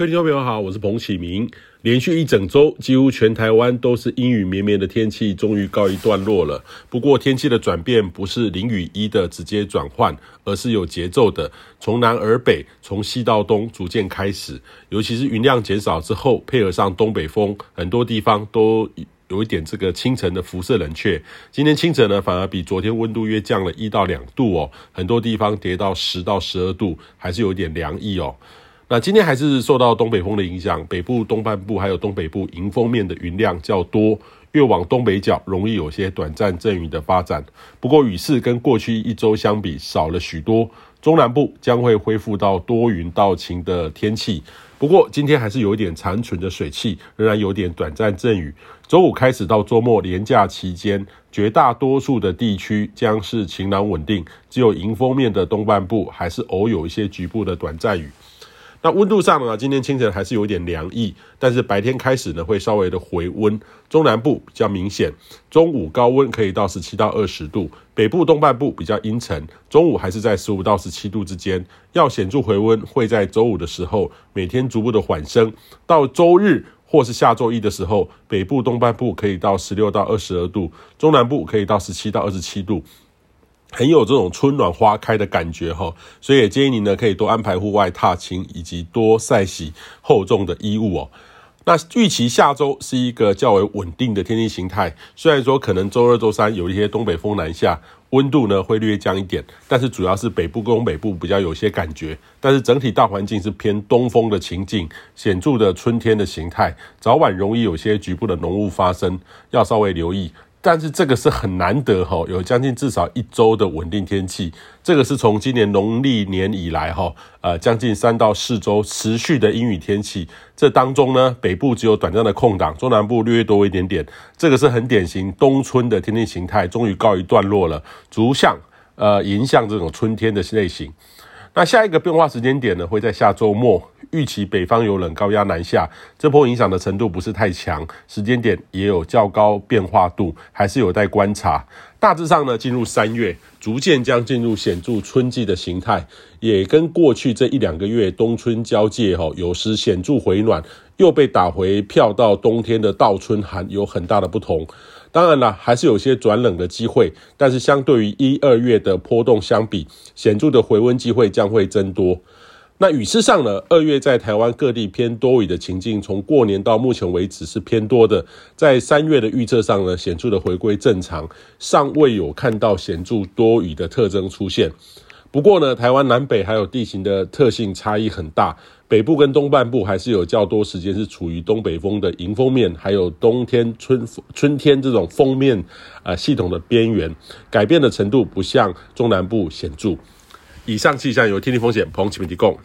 各位听众朋友好，我是彭启明。连续一整周，几乎全台湾都是阴雨绵绵的天气，终于告一段落了。不过，天气的转变不是零与一的直接转换，而是有节奏的，从南而北，从西到东逐渐开始。尤其是云量减少之后，配合上东北风，很多地方都有一点这个清晨的辐射冷却。今天清晨呢，反而比昨天温度约降了一到两度哦，很多地方跌到十到十二度，还是有点凉意哦。那今天还是受到东北风的影响，北部东半部还有东北部迎风面的云量较多，越往东北角容易有些短暂阵雨的发展。不过雨势跟过去一周相比少了许多，中南部将会恢复到多云到晴的天气。不过今天还是有一点残存的水汽，仍然有点短暂阵雨。周五开始到周末连假期间，绝大多数的地区将是晴朗稳定，只有迎风面的东半部还是偶有一些局部的短暂雨。那温度上呢，今天清晨还是有点凉意，但是白天开始呢会稍微的回温，中南部比较明显，中午高温可以到十七到二十度，北部东半部比较阴沉，中午还是在十五到十七度之间，要显著回温会在周五的时候，每天逐步的缓升，到周日或是下周一的时候，北部东半部可以到十六到二十二度，中南部可以到十七到二十七度。很有这种春暖花开的感觉哈，所以也建议您呢可以多安排户外踏青，以及多晒洗厚重的衣物哦。那预期下周是一个较为稳定的天气形态，虽然说可能周二、周三有一些东北风南下，温度呢会略降一点，但是主要是北部跟东北部比较有些感觉，但是整体大环境是偏东风的情境，显著的春天的形态，早晚容易有些局部的浓雾发生，要稍微留意。但是这个是很难得哈，有将近至少一周的稳定天气，这个是从今年农历年以来哈，呃，将近三到四周持续的阴雨天气。这当中呢，北部只有短暂的空档，中南部略多一点点。这个是很典型冬春的天气形态，终于告一段落了，逐向呃迎向这种春天的类型。那下一个变化时间点呢，会在下周末。预期北方有冷高压南下，这波影响的程度不是太强，时间点也有较高变化度，还是有待观察。大致上呢，进入三月，逐渐将进入显著春季的形态，也跟过去这一两个月冬春交界哈，有时显著回暖，又被打回票到冬天的倒春寒有很大的不同。当然了，还是有些转冷的机会，但是相对于一二月的波动相比，显著的回温机会将会增多。那雨势上呢，二月在台湾各地偏多雨的情境，从过年到目前为止是偏多的。在三月的预测上呢，显著的回归正常，尚未有看到显著多雨的特征出现。不过呢，台湾南北还有地形的特性差异很大，北部跟东半部还是有较多时间是处于东北风的迎风面，还有冬天春春天这种锋面啊、系统的边缘，改变的程度不像中南部显著。以上气象由天气风险彭启明提供。